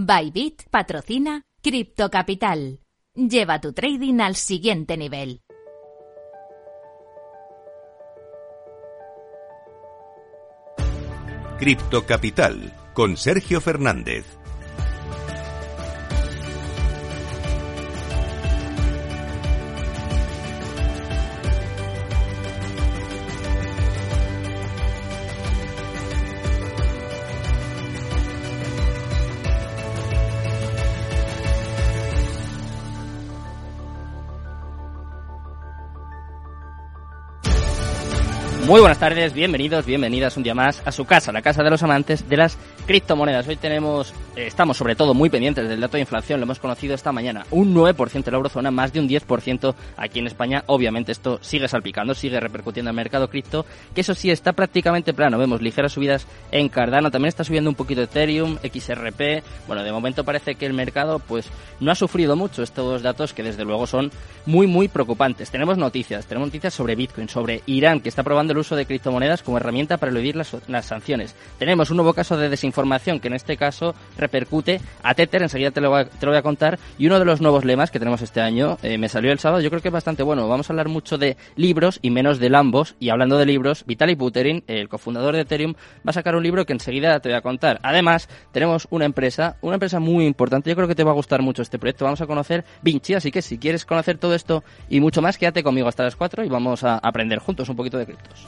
Bybit patrocina Crypto Capital. Lleva tu trading al siguiente nivel. Cripto Capital con Sergio Fernández. Muy buenas tardes, bienvenidos, bienvenidas un día más a su casa, la casa de los amantes de las criptomonedas. Hoy tenemos, eh, estamos sobre todo muy pendientes del dato de inflación, lo hemos conocido esta mañana, un 9% en la eurozona, más de un 10% aquí en España. Obviamente esto sigue salpicando, sigue repercutiendo en el mercado cripto, que eso sí está prácticamente plano. Vemos ligeras subidas en Cardano, también está subiendo un poquito Ethereum, XRP. Bueno, de momento parece que el mercado pues no ha sufrido mucho estos datos que desde luego son muy muy preocupantes. Tenemos noticias, tenemos noticias sobre Bitcoin, sobre Irán que está probando uso de criptomonedas como herramienta para eludir las, sanciones. Tenemos un nuevo caso de desinformación que en este caso repercute a Tether, enseguida te lo, te lo voy a contar, y uno de los nuevos lemas que tenemos este año eh, me salió el sábado, yo creo que es bastante bueno. Vamos a hablar mucho de libros y menos de Lambos, y hablando de libros, Vitaly Buterin, el cofundador de Ethereum, va a sacar un libro que enseguida te voy a contar. Además, tenemos una empresa, una empresa muy importante, yo creo que te va a gustar mucho este proyecto, vamos a conocer Vinci, así que si quieres conocer todo esto y mucho más, quédate conmigo hasta las 4 y vamos a aprender juntos un poquito de criptos.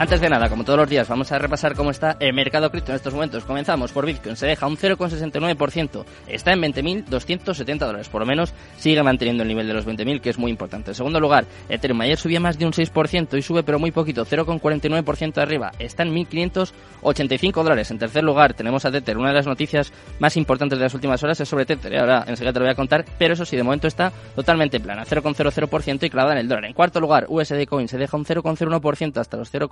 Antes de nada, como todos los días, vamos a repasar cómo está el mercado cripto en estos momentos. Comenzamos por Bitcoin, se deja un 0,69%, está en 20.270 dólares, por lo menos sigue manteniendo el nivel de los 20.000, que es muy importante. En segundo lugar, Ethereum ayer subía más de un 6% y sube pero muy poquito, 0,49% arriba, está en 1.585 dólares. En tercer lugar, tenemos a Tether, una de las noticias más importantes de las últimas horas es sobre Tether, ¿eh? ahora enseguida te lo voy a contar, pero eso sí, de momento está totalmente plana, 0,00% y clavada en el dólar. En cuarto lugar, USD Coin se deja un 0,01% hasta los 0,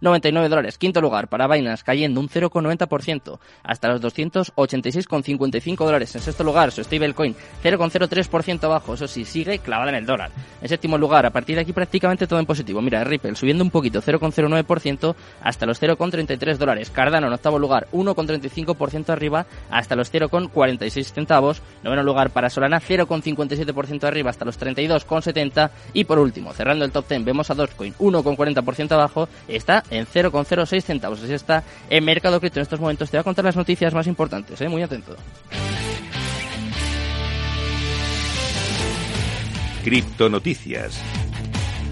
99 dólares. Quinto lugar para Binance cayendo un 0,90% hasta los 286,55 dólares. En sexto lugar su stablecoin 0,03% abajo. Eso sí, sigue clavada en el dólar. En séptimo lugar, a partir de aquí prácticamente todo en positivo. Mira, Ripple subiendo un poquito 0,09% hasta los 0,33 dólares. Cardano en octavo lugar 1,35% arriba hasta los 0,46 centavos. Noveno lugar para Solana 0,57% arriba hasta los 32,70 y por último, cerrando el top 10 vemos a Dogecoin 1,40% abajo está en 0,06 centavos. Así está en Mercado Cripto en estos momentos. Te voy a contar las noticias más importantes, ¿eh? muy atento. Cripto Noticias.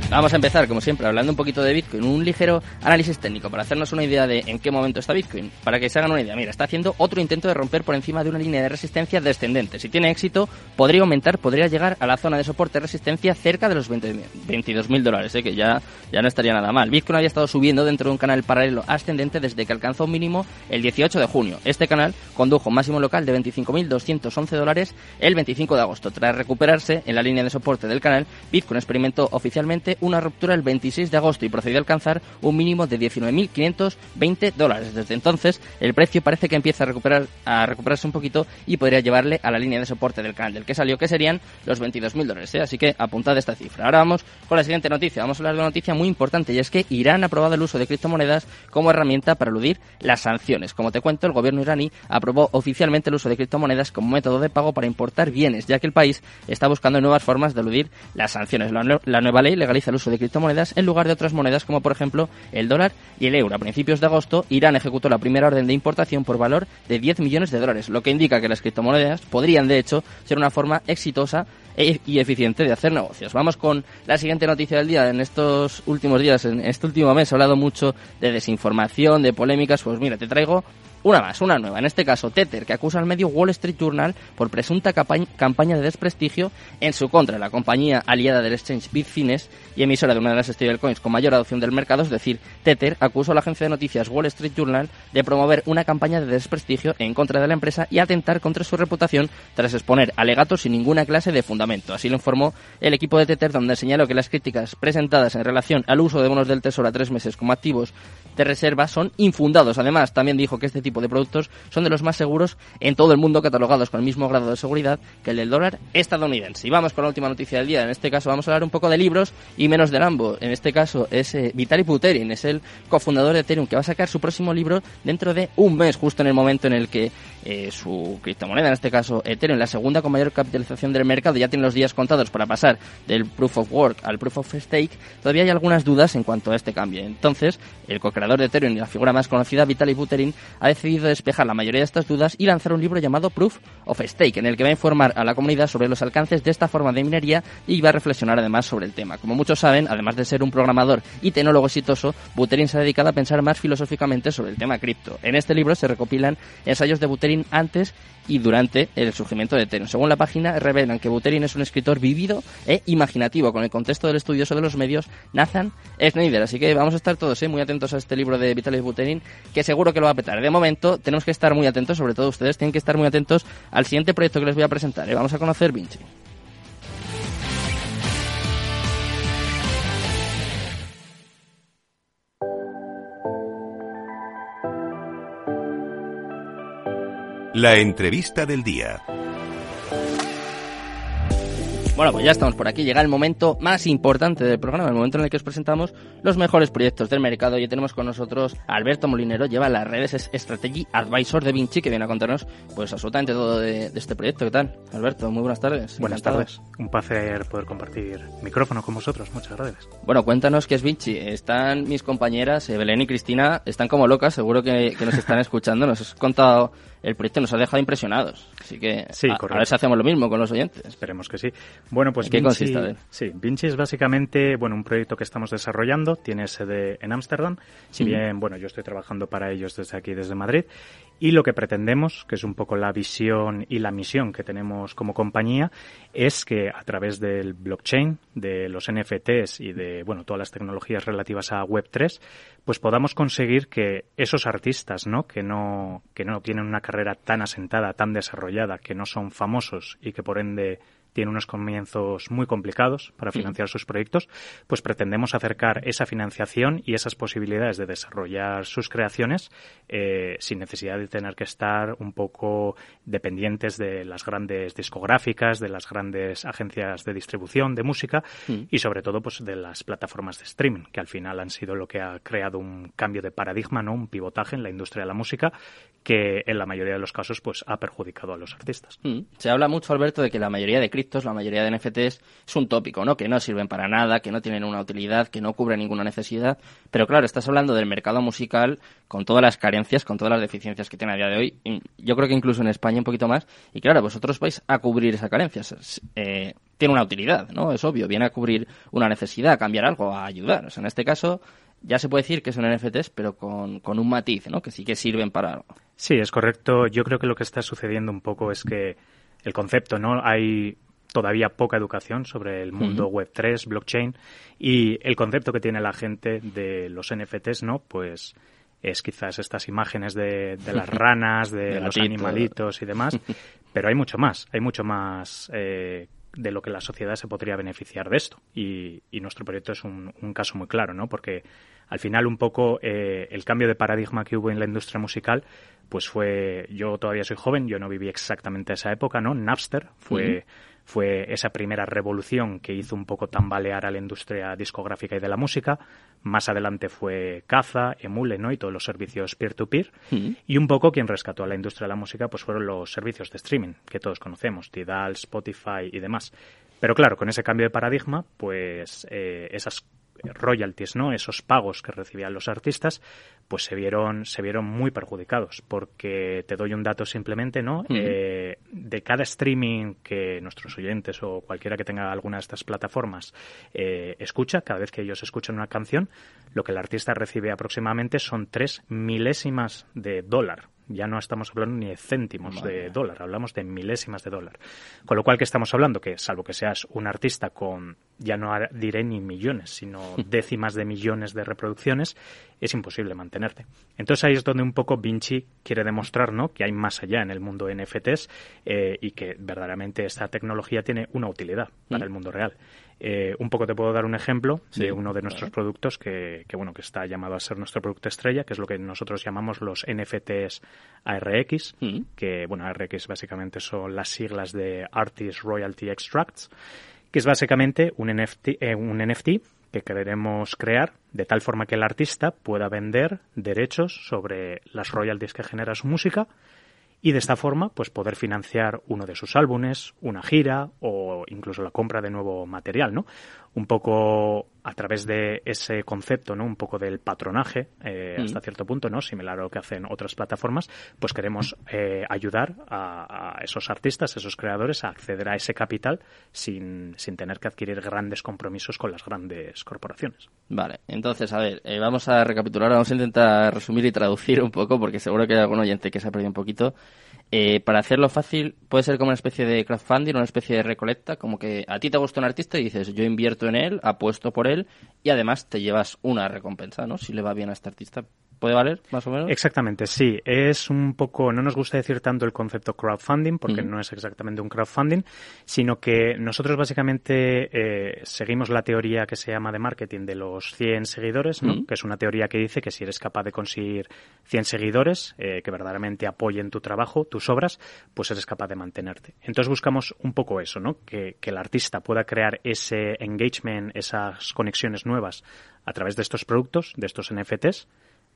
Vamos a empezar, como siempre, hablando un poquito de Bitcoin, un ligero análisis técnico para hacernos una idea de en qué momento está Bitcoin. Para que se hagan una idea, mira, está haciendo otro intento de romper por encima de una línea de resistencia descendente. Si tiene éxito, podría aumentar, podría llegar a la zona de soporte resistencia cerca de los 22.000 dólares, ¿eh? que ya, ya no estaría nada mal. Bitcoin había estado subiendo dentro de un canal paralelo ascendente desde que alcanzó un mínimo el 18 de junio. Este canal condujo un máximo local de 25.211 dólares el 25 de agosto. Tras recuperarse en la línea de soporte del canal, Bitcoin experimentó oficialmente una ruptura el 26 de agosto y procedió a alcanzar un mínimo de 19.520 dólares. Desde entonces, el precio parece que empieza a, recuperar, a recuperarse un poquito y podría llevarle a la línea de soporte del canal del que salió, que serían los 22.000 dólares. ¿eh? Así que apuntad esta cifra. Ahora vamos con la siguiente noticia. Vamos a hablar de una noticia muy importante y es que Irán ha aprobado el uso de criptomonedas como herramienta para eludir las sanciones. Como te cuento, el gobierno iraní aprobó oficialmente el uso de criptomonedas como método de pago para importar bienes, ya que el país está buscando nuevas formas de eludir las sanciones. La, nueva ley legaliza el uso de criptomonedas en lugar de otras monedas como por ejemplo el dólar y el euro. A principios de agosto, Irán ejecutó la primera orden de importación por valor de 10 millones de dólares, lo que indica que las criptomonedas podrían de hecho ser una forma exitosa e, y eficiente de hacer negocios. Vamos con la siguiente noticia del día. En estos últimos días, en este último mes, he hablado mucho de desinformación, de polémicas. Pues mira, te traigo una más, una nueva. En este caso, Tether, que acusa al medio Wall Street Journal por presunta campaña de desprestigio en su contra. La compañía aliada del exchange Bitfinex y emisora de una de las stablecoins con mayor adopción del mercado, es decir, Tether, acusó a la agencia de noticias Wall Street Journal de promover una campaña de desprestigio en contra de la empresa y atentar contra su reputación tras exponer alegatos sin ninguna clase de fundamento. Así lo informó el equipo de Tether, donde señaló que las críticas presentadas en relación al uso de bonos del Tesoro a tres meses como activos de reserva son infundados. Además, también dijo que este tipo de productos son de los más seguros en todo el mundo, catalogados con el mismo grado de seguridad que el del dólar estadounidense. Y vamos con la última noticia del día. En este caso vamos a hablar un poco de libros y menos de Lambo. En este caso es eh, Vitalik Buterin, es el cofundador de Ethereum, que va a sacar su próximo libro dentro de un mes, justo en el momento en el que eh, su criptomoneda, en este caso Ethereum, la segunda con mayor capitalización del mercado, ya tiene los días contados para pasar del Proof of Work al Proof of Stake, todavía hay algunas dudas en cuanto a este cambio. Entonces, el co-creador de Ethereum y la figura más conocida, Vitalik Buterin, ha decidido despejar la mayoría de estas dudas y lanzar un libro llamado Proof of Stake, en el que va a informar a la comunidad sobre los alcances de esta forma de minería y va a reflexionar además sobre el tema. Como muchos saben, además de ser un programador y tecnólogo exitoso, Buterin se ha dedicado a pensar más filosóficamente sobre el tema cripto. En este libro se recopilan ensayos de Buterin antes y durante el surgimiento de Ethereum. Según la página, revelan que Buterin es un escritor vivido e imaginativo con el contexto del estudioso de los medios Nathan Schneider. Así que vamos a estar todos ¿eh? muy atentos a este libro de Vitaly Buterin, que seguro que lo va a petar. De momento, tenemos que estar muy atentos, sobre todo ustedes tienen que estar muy atentos al siguiente proyecto que les voy a presentar. ¿eh? Vamos a conocer Vinci. La entrevista del día. Bueno, pues ya estamos por aquí. Llega el momento más importante del programa, el momento en el que os presentamos los mejores proyectos del mercado. Y tenemos con nosotros a Alberto Molinero, lleva las redes, es Strategy Advisor de Vinci, que viene a contarnos pues absolutamente todo de, este proyecto. ¿Qué tal? Alberto, muy buenas tardes. Buenas tardes. Un placer poder compartir micrófono con vosotros. Muchas gracias. Bueno, cuéntanos qué es Vinci. Están mis compañeras, Belén y Cristina, están como locas, seguro que, que nos están escuchando. Nos has contado el proyecto nos ha dejado impresionados. Así que sí, a, ver si hacemos lo mismo con los oyentes. Esperemos que sí. Bueno, pues ¿Qué Vinci, consiste? Sí, Vinci es básicamente bueno un proyecto que estamos desarrollando. Tiene sede en Ámsterdam. Si bien, bueno, yo estoy trabajando para ellos desde aquí, desde Madrid. Y lo que pretendemos, que es un poco la visión y la misión que tenemos como compañía, es que a través del blockchain, de los NFTs y de bueno todas las tecnologías relativas a Web 3, pues podamos conseguir que esos artistas, ¿no? Que no que no tienen una carrera tan asentada, tan desarrollada, que no son famosos y que por ende tiene unos comienzos muy complicados para financiar sus proyectos, pues pretendemos acercar esa financiación y esas posibilidades de desarrollar sus creaciones eh, sin necesidad de tener que estar un poco dependientes de las grandes discográficas, de las grandes agencias de distribución de música y sobre todo pues de las plataformas de streaming, que al final han sido lo que ha creado un cambio de paradigma, ¿no? un pivotaje en la industria de la música que en la mayoría de los casos pues ha perjudicado a los artistas. Se habla mucho, Alberto, de que la mayoría de la mayoría de NFTs, es un tópico, ¿no? Que no sirven para nada, que no tienen una utilidad, que no cubren ninguna necesidad. Pero claro, estás hablando del mercado musical con todas las carencias, con todas las deficiencias que tiene a día de hoy. Yo creo que incluso en España un poquito más. Y claro, vosotros vais a cubrir esa carencia. Eh, tiene una utilidad, ¿no? Es obvio, viene a cubrir una necesidad, a cambiar algo, a ayudar. O sea, en este caso, ya se puede decir que son NFTs, pero con, con, un matiz, ¿no? Que sí que sirven para algo. Sí, es correcto. Yo creo que lo que está sucediendo un poco es que el concepto, ¿no? Hay todavía poca educación sobre el mundo web 3, blockchain y el concepto que tiene la gente de los NFTs, ¿no? Pues es quizás estas imágenes de, las ranas, de, los animalitos y demás, pero hay mucho más, hay mucho más eh, de lo que la sociedad se podría beneficiar de esto. Y, nuestro proyecto es un, caso muy claro, ¿no? Porque al final un poco eh, el cambio de paradigma que hubo en la industria musical, pues fue, yo todavía soy joven, yo no viví exactamente esa época, ¿no? Napster fue fue esa primera revolución que hizo un poco tambalear a la industria discográfica y de la música. Más adelante fue Caza, Emule, ¿no? Y todos los servicios peer-to-peer. Mm. Y un poco quien rescató a la industria de la música pues fueron los servicios de streaming que todos conocemos, Tidal, Spotify y demás. Pero claro, con ese cambio de paradigma, pues eh, esas royalties, ¿no? Esos pagos que recibían los artistas, pues se vieron, se vieron muy perjudicados. Porque te doy un dato simplemente, ¿no? Eh, de cada streaming que nuestros oyentes o cualquiera que tenga alguna de estas plataformas eh, escucha, cada vez que ellos escuchan una canción, lo que el artista recibe aproximadamente son tres milésimas de dólar ya no estamos hablando ni de céntimos de dólar, hablamos de milésimas de dólar. Con lo cual, ¿qué estamos hablando? Que salvo que seas un artista con, ya no diré ni millones, sino décimas de millones de reproducciones, es imposible mantenerte. Entonces ahí es donde un poco Vinci quiere demostrar ¿no? que hay más allá en el mundo NFTs eh, y que verdaderamente esta tecnología tiene una utilidad para el mundo real. Eh, un poco te puedo dar un ejemplo de uno de nuestros productos que, bueno que está llamado a ser nuestro producto estrella, que es lo que nosotros llamamos los NFTs ARX, mm. que bueno ARX básicamente son las siglas de Artist Royalty Extracts, que es básicamente un NFT, eh, un NFT que queremos crear de tal forma que el artista pueda vender derechos sobre las royalties que genera su música y de esta forma pues poder financiar uno de sus álbumes, una gira o incluso la compra de nuevo material, ¿no? Un poco a través de ese concepto, ¿no? Un poco del patronaje eh, hasta mm. cierto punto, ¿no? Similar a lo que hacen otras plataformas, pues queremos eh, ayudar a, esos artistas, esos creadores a acceder a ese capital sin, sin tener que adquirir grandes compromisos con las grandes corporaciones. Vale, entonces, a ver, eh, vamos a recapitular, vamos a intentar resumir y traducir un poco porque seguro que hay algún oyente que se ha perdido un poquito. Eh, para hacerlo fácil, puede ser como una especie de crowdfunding, una especie de recolecta, como que a ti te gusta un artista y dices, yo invierto en él, apuesto por él y además te llevas una recompensa, ¿no? Si le va bien a este artista. ¿Puede valer, más o menos? Exactamente, sí. Es un poco, no nos gusta decir tanto el concepto crowdfunding, porque no es exactamente un crowdfunding, sino que nosotros básicamente eh, seguimos la teoría que se llama de marketing de los 100 seguidores, ¿no? que es una teoría que dice que si eres capaz de conseguir 100 seguidores eh, que verdaderamente apoyen tu trabajo, tus obras, pues eres capaz de mantenerte. Entonces buscamos un poco eso, ¿no? que, que el artista pueda crear ese engagement, esas conexiones nuevas a través de estos productos, de estos NFTs,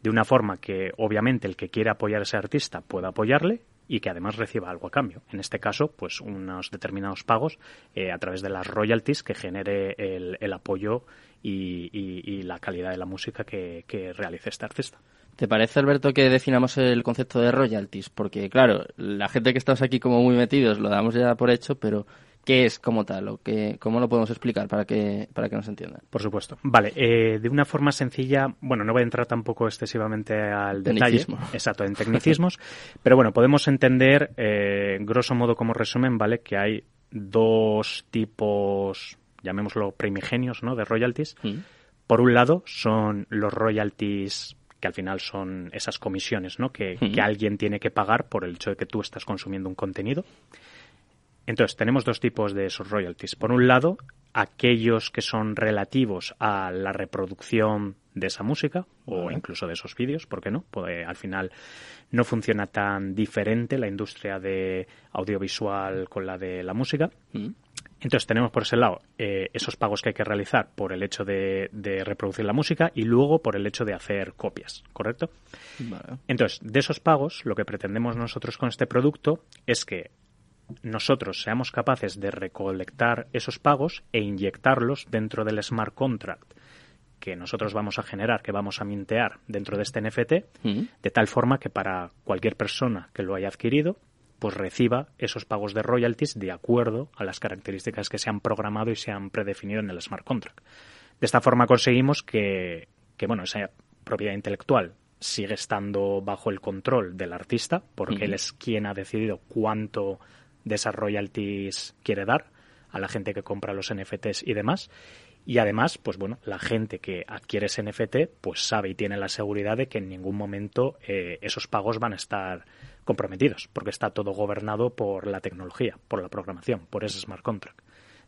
de una forma que obviamente el que quiera apoyar a ese artista pueda apoyarle y que además reciba algo a cambio. En este caso, pues unos determinados pagos eh, a través de las royalties que genere el, apoyo y, la calidad de la música que, que realice este artista. ¿Te parece, Alberto, que definamos el concepto de royalties? Porque, claro, la gente que estamos aquí como muy metidos lo damos ya por hecho, pero qué es como tal o qué, cómo lo podemos explicar para que, para que nos entiendan. Por supuesto. Vale, eh, de una forma sencilla, bueno, no voy a entrar tampoco excesivamente al detalle. Exacto, en tecnicismos, pero bueno, podemos entender, eh, grosso modo como resumen, ¿vale? Que hay dos tipos, llamémoslo primigenios, ¿no? De royalties. Mm. Por un lado, son los royalties que al final son esas comisiones, ¿no? Que, que mm. alguien tiene que pagar por el hecho de que tú estás consumiendo un contenido. Entonces, tenemos dos tipos de esos royalties. Por un lado, aquellos que son relativos a la reproducción de esa música o incluso de esos vídeos, ¿por qué no? Pues, al final no funciona tan diferente la industria de audiovisual con la de la música. Mm. Entonces tenemos por ese lado eh, esos pagos que hay que realizar por el hecho de, reproducir la música y luego por el hecho de hacer copias, ¿correcto? Entonces, de esos pagos, lo que pretendemos nosotros con este producto es que nosotros seamos capaces de recolectar esos pagos e inyectarlos dentro del smart contract que nosotros vamos a generar, que vamos a mintear dentro de este NFT, de tal forma que para cualquier persona que lo haya adquirido, pues reciba esos pagos de royalties de acuerdo a las características que se han programado y se han predefinido en el smart contract. De esta forma conseguimos que, que bueno, esa propiedad intelectual sigue estando bajo el control del artista, porque él es quien ha decidido cuánto de esas royalties quiere dar a la gente que compra los NFTs y demás. Y además, pues bueno, la gente que adquiere ese NFT, pues sabe y tiene la seguridad de que en ningún momento eh, esos pagos van a estar comprometidos, porque está todo gobernado por la tecnología, por la programación, por ese smart contract.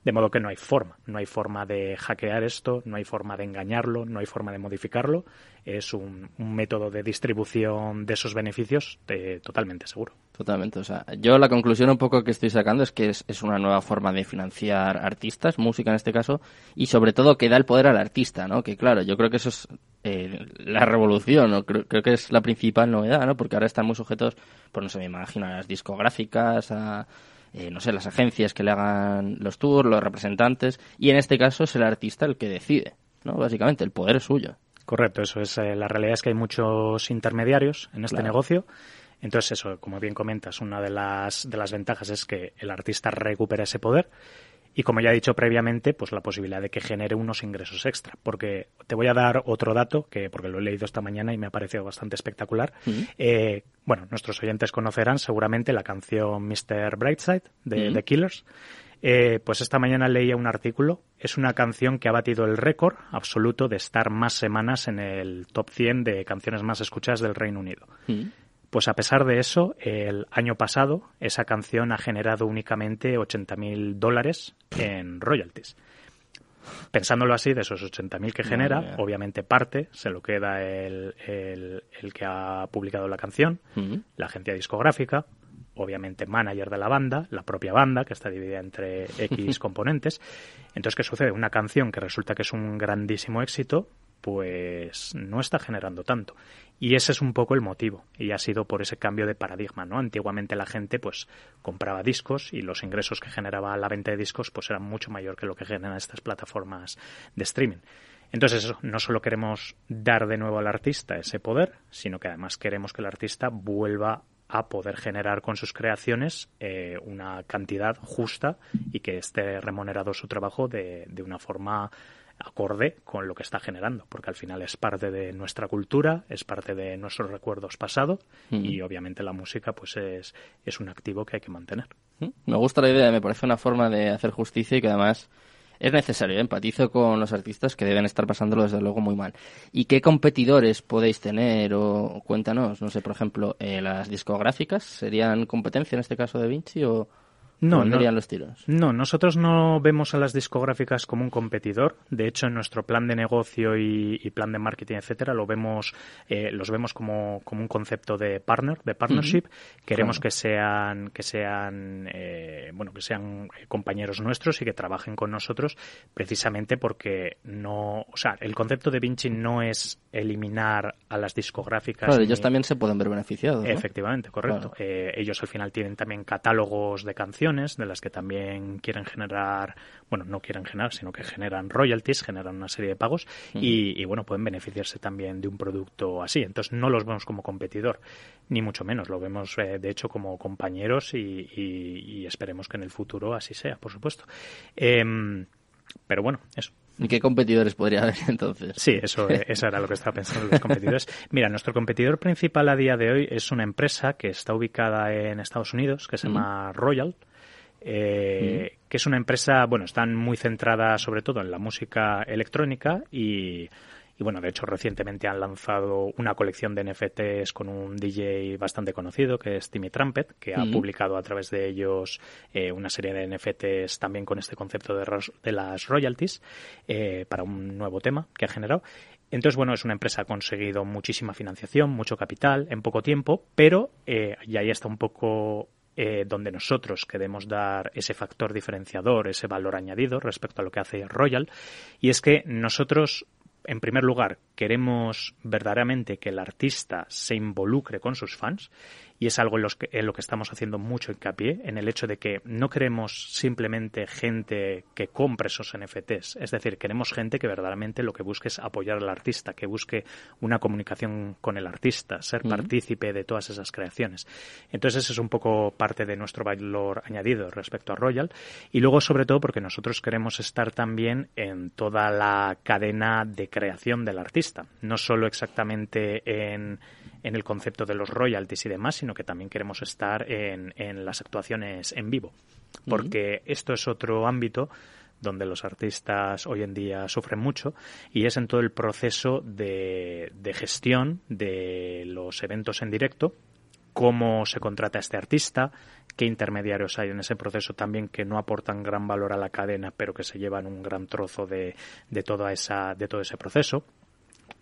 De modo que no hay forma, no hay forma de hackear esto, no hay forma de engañarlo, no hay forma de modificarlo. Es un, método de distribución de esos beneficios eh, totalmente seguro. Totalmente. O sea, yo la conclusión un poco que estoy sacando es que es, una nueva forma de financiar artistas, música en este caso, y sobre todo que da el poder al artista, ¿no? Que claro, yo creo que eso es eh, la revolución, ¿no? Creo, creo, que es la principal novedad, ¿no? Porque ahora están muy sujetos, pues no sé, me imagino, a las discográficas, a eh, no sé, las agencias que le hagan los tours, los representantes, y en este caso es el artista el que decide, ¿no? Básicamente, el poder es suyo. Correcto, eso es. Eh, la realidad es que hay muchos intermediarios en este negocio. Entonces, eso, como bien comentas, una de las, de las ventajas es que el artista recupera ese poder y como ya he dicho previamente, pues la posibilidad de que genere unos ingresos extra. Porque te voy a dar otro dato, que porque lo he leído esta mañana y me ha parecido bastante espectacular. Eh, bueno, nuestros oyentes conocerán seguramente la canción Mr. Brightside de The Killers. Eh, pues esta mañana leía un artículo. Es una canción que ha batido el récord absoluto de estar más semanas en el top 100 de canciones más escuchadas del Reino Unido. Pues a pesar de eso, el año pasado esa canción ha generado únicamente 80.000 dólares en royalties. pensándolo así, de esos 80.000 que genera, obviamente parte se lo queda el, el, que ha publicado la canción, la agencia discográfica, obviamente manager de la banda, la propia banda, que está dividida entre X componentes. Entonces, ¿qué sucede? Una canción que resulta que es un grandísimo éxito, pues no está generando tanto. Y ese es un poco el motivo. Y ha sido por ese cambio de paradigma, ¿no? Antiguamente la gente, pues, compraba discos y los ingresos que generaba la venta de discos, pues, eran mucho mayor que lo que generan estas plataformas de streaming. Entonces, eso, no solo queremos dar de nuevo al artista ese poder, sino que además queremos que el artista vuelva a poder generar con sus creaciones eh, una cantidad justa y que esté remunerado su trabajo de, de una forma acorde con lo que está generando, porque al final es parte de nuestra cultura, es parte de nuestros recuerdos pasados y obviamente la música pues es, es un activo que hay que mantener. Me gusta la idea, me parece una forma de hacer justicia y que además es necesario. ¿eh? Empatizo con los artistas que deben estar pasándolo desde luego muy mal. ¿Y qué competidores podéis tener? O cuéntanos, no sé, por ejemplo, eh, las discográficas serían competencia en este caso de Vinci o no, no, los tiros? No, nosotros no vemos a las discográficas como un competidor. De hecho, en nuestro plan de negocio y, plan de marketing, etcétera, lo vemos, eh, los vemos como, como, un concepto de partner, de partnership. Queremos que sean, que sean, eh, bueno, que sean compañeros nuestros y que trabajen con nosotros, precisamente porque no, o sea, el concepto de Vinci no es eliminar a las discográficas. Claro, ellos también se pueden ver beneficiados. Efectivamente, correcto. Eh, ellos al final tienen también catálogos de canciones de las que también quieren generar, bueno, no quieren generar, sino que generan royalties, generan una serie de pagos y, bueno, pueden beneficiarse también de un producto así. Entonces no los vemos como competidor, ni mucho menos, lo vemos eh, de hecho como compañeros y, esperemos que en el futuro así sea, por supuesto. Em, pero bueno, eso. ¿Y qué competidores podría haber entonces? Sí, eso, eso era lo que estaba pensando los competidores. Mira, nuestro competidor principal a día de hoy es una empresa que está ubicada en Estados Unidos, que se llama Royal eh, que es una empresa, bueno, están muy centrada sobre todo en la música electrónica y, bueno, de hecho recientemente han lanzado una colección de NFTs con un DJ bastante conocido que es Timmy Trumpet, que ha publicado a través de ellos eh, una serie de NFTs también con este concepto de, de las royalties eh, para un nuevo tema que ha generado. Entonces, bueno, es una empresa que ha conseguido muchísima financiación, mucho capital en poco tiempo, pero, y ahí está un poco eh, donde nosotros queremos dar ese factor diferenciador, ese valor añadido respecto a lo que hace Royal, y es que nosotros en primer lugar, queremos verdaderamente que el artista se involucre con sus fans y es algo en, lo que estamos haciendo mucho hincapié, en el hecho de que no queremos simplemente gente que compre esos NFTs, es decir, queremos gente que verdaderamente lo que busque es apoyar al artista, que busque una comunicación con el artista, ser partícipe de todas esas creaciones. Entonces, ese es un poco parte de nuestro valor añadido respecto a Royal. Y luego, sobre todo, porque nosotros queremos estar también en toda la cadena de creación del artista, no solo exactamente en en el concepto de los royalties y demás, sino que también queremos estar en, en las actuaciones en vivo, porque esto es otro ámbito donde los artistas hoy en día sufren mucho y es en todo el proceso de, de gestión de los eventos en directo, cómo se contrata a este artista, qué intermediarios hay en ese proceso también que no aportan gran valor a la cadena, pero que se llevan un gran trozo de, de, toda esa, de todo ese proceso.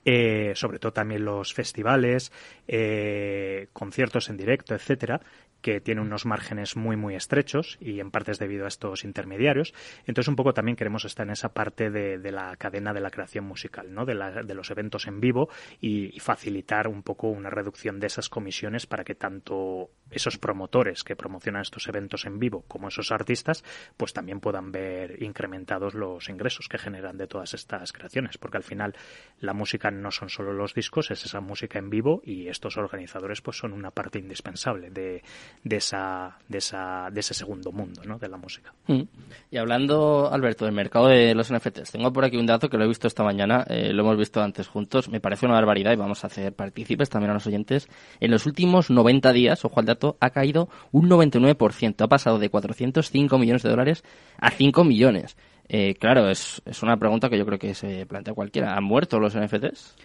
Eh, sobre todo también los festivales, eh, conciertos en directo, etcétera, que tiene unos márgenes muy, muy estrechos y en parte es debido a estos intermediarios. Entonces, un poco también queremos estar en esa parte de, la cadena de la creación musical, ¿no? de, de los eventos en vivo y, facilitar un poco una reducción de esas comisiones para que tanto esos promotores que promocionan estos eventos en vivo como esos artistas, pues también puedan ver incrementados los ingresos que generan de todas estas creaciones, porque al final la música no son solo los discos, es esa música en vivo y estos organizadores pues son una parte indispensable de de, esa, de, esa, de ese segundo mundo ¿no? de la música. Mm. Y hablando, Alberto, del mercado de los NFTs, tengo por aquí un dato que lo he visto esta mañana, eh, lo hemos visto antes juntos, me parece una barbaridad y vamos a hacer partícipes también a los oyentes. En los últimos 90 días, ojo al dato, ha caído un 99%, ha pasado de 405 millones de dólares a 5 millones. Eh, claro, es, es una pregunta que yo creo que se plantea cualquiera. ¿Han muerto los NFTs?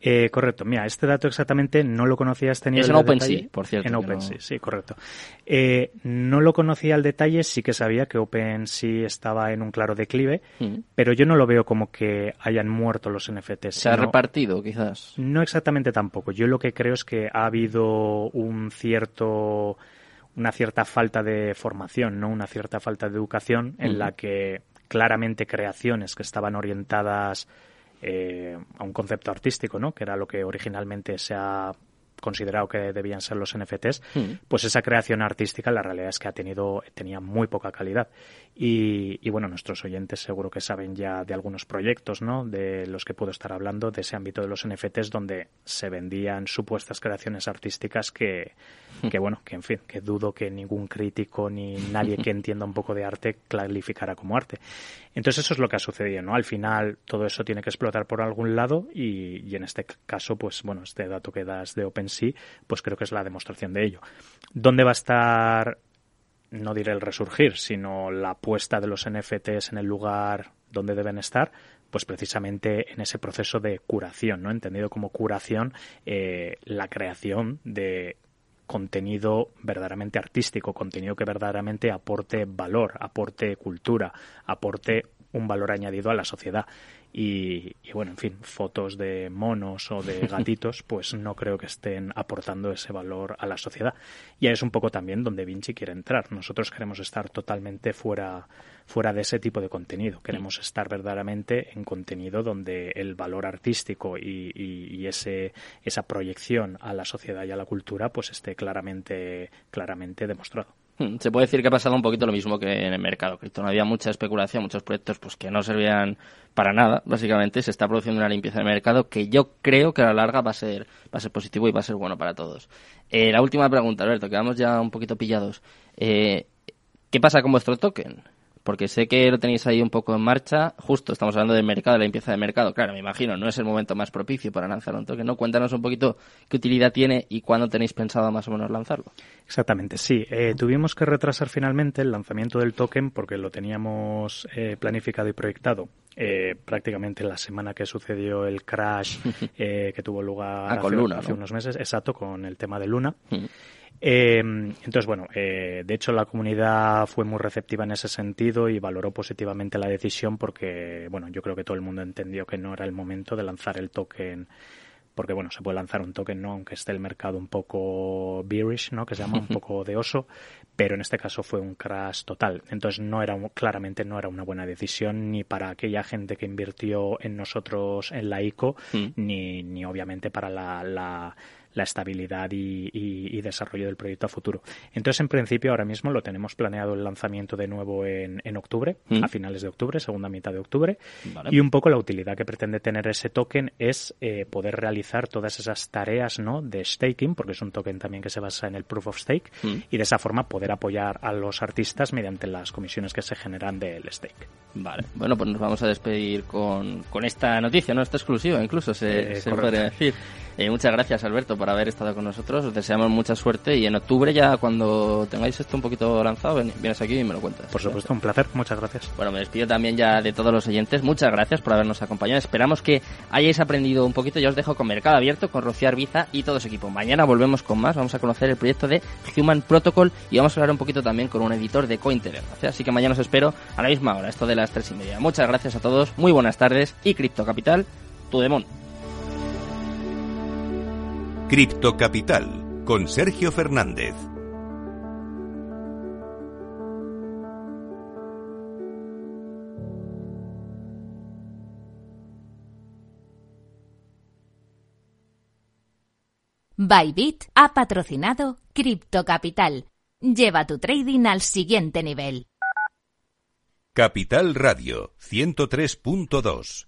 Eh, correcto. Mira, este dato exactamente no lo conocía este nivel Es en OpenSea, por cierto. En OpenSea, no- sí, correcto. Eh, no lo conocía al detalle, sí que sabía que OpenSea estaba en un claro declive, Mm. pero yo no lo veo como que hayan muerto los NFTs. Se ha repartido, quizás. No exactamente tampoco. Yo lo que creo es que ha habido un cierto una cierta falta de formación, no una cierta falta de educación en Ujú. la que claramente creaciones que estaban orientadas eh, a un concepto artístico, ¿no? Que era lo que originalmente se ha considerado que debían ser los NFTs, Mm. pues esa creación artística la realidad es que ha tenido tenía muy poca calidad y, y, bueno nuestros oyentes seguro que saben ya de algunos proyectos no de los que puedo estar hablando de ese ámbito de los NFTs donde se vendían supuestas creaciones artísticas que que bueno que en fin que dudo que ningún crítico ni nadie que entienda un poco de arte calificara como arte. Entonces eso es lo que ha sucedido no al final todo eso tiene que explotar por algún lado y, y en este caso pues bueno este dato que das de OpenSea pues creo que es la demostración de ello. Dónde va a estar no diré el resurgir, sino la puesta de los NFTs en el lugar donde deben estar, pues precisamente en ese proceso de curación, ¿no? Entendido como curación eh, la creación de contenido verdaderamente artístico, contenido que verdaderamente aporte valor, aporte cultura, aporte un valor añadido a la sociedad. Y, y, bueno, en fin, fotos de monos o de gatitos, pues no creo que estén aportando ese valor a la sociedad. Y ahí es un poco también donde Vinci quiere entrar. Nosotros queremos estar totalmente fuera, fuera de ese tipo de contenido. Queremos estar verdaderamente en contenido donde el valor artístico y, y, y ese, esa proyección a la sociedad y a la cultura pues esté claramente, claramente demostrado. Hmm, Se puede decir que ha pasado un poquito lo mismo que en el mercado cripto. No había mucha especulación, muchos proyectos pues que no servían para nada, básicamente. Se está produciendo una limpieza del mercado que yo creo que a la larga va a ser, va a ser positivo y va a ser bueno para todos. Eh, la última pregunta, Alberto, quedamos ya un poquito pillados. Eh, ¿Qué pasa con vuestro token? Porque sé que lo tenéis ahí un poco en marcha. Justo estamos hablando del mercado, de la limpieza del mercado. Claro, me imagino, no es el momento más propicio para lanzar un token, ¿no? Cuéntanos un poquito qué utilidad tiene y cuándo tenéis pensado más o menos lanzarlo. Exactamente, sí. Eh, tuvimos que retrasar finalmente el lanzamiento del token porque lo teníamos eh, planificado y proyectado eh, prácticamente la semana que sucedió el crash eh, que tuvo lugar ah, con hace, Luna, hace ¿no? unos meses, exacto, con el tema de Luna. Mm. Eh, entonces, bueno, eh, de hecho la comunidad fue muy receptiva en ese sentido y valoró positivamente la decisión porque, bueno, yo creo que todo el mundo entendió que no era el momento de lanzar el token porque bueno, se puede lanzar un token, ¿no? Aunque esté el mercado un poco bearish, ¿no? Que se llama un poco de oso, pero en este caso fue un crash total. Entonces no era, claramente no era una buena decisión ni para aquella gente que invirtió en nosotros en la ICO, Mm. ni, ni obviamente para la, la, la estabilidad y, y- y desarrollo del proyecto a futuro. Entonces, en principio, ahora mismo lo tenemos planeado el lanzamiento de nuevo en, en octubre, Mm. a finales de octubre, segunda mitad de octubre. Vale. Y un poco la utilidad que pretende tener ese token es eh, poder realizar todas esas tareas ¿no? de staking, porque es un token también que se basa en el proof of stake, Mm. y de esa forma poder apoyar a los artistas mediante las comisiones que se generan del stake. Vale, bueno, pues nos vamos a despedir con, con esta noticia, ¿no? Esta exclusiva, incluso se, Eh, se podría decir. Eh, muchas gracias, Alberto, por haber estado con nosotros. Os deseamos mucha suerte y en octubre ya cuando tengáis esto un poquito lanzado, ven- vienes aquí y me lo cuentas. Por supuesto, un placer. Muchas gracias. Bueno, me despido también ya de todos los oyentes. Muchas gracias por habernos acompañado. Esperamos que hayáis aprendido un poquito. Ya os dejo con Mercado Abierto, con Rocío Arbiza y todo su equipo. Mañana volvemos con más. Vamos a conocer el proyecto de Human Protocol y vamos a hablar un poquito también con un editor de Cointeler. Así que mañana os espero a la misma hora, esto de las tres y media. Muchas gracias a todos, muy buenas tardes y Cripto Capital, tu demon. Cripto Capital con Sergio Fernández. Bybit ha patrocinado Crypto Capital. Lleva tu trading al siguiente nivel. Capital Radio 103.2.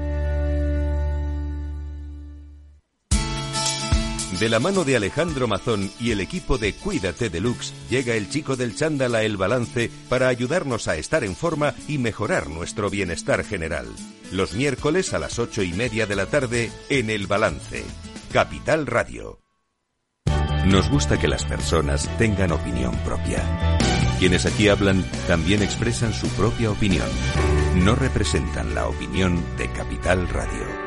De la mano de Alejandro Mazón y el equipo de Cuídate Deluxe, llega el chico del chándal a El Balance para ayudarnos a estar en forma y mejorar nuestro bienestar general. Los miércoles a las ocho y media de la tarde en El Balance. Capital Radio. Nos gusta que las personas tengan opinión propia. Quienes aquí hablan también expresan su propia opinión. No representan la opinión de Capital Radio.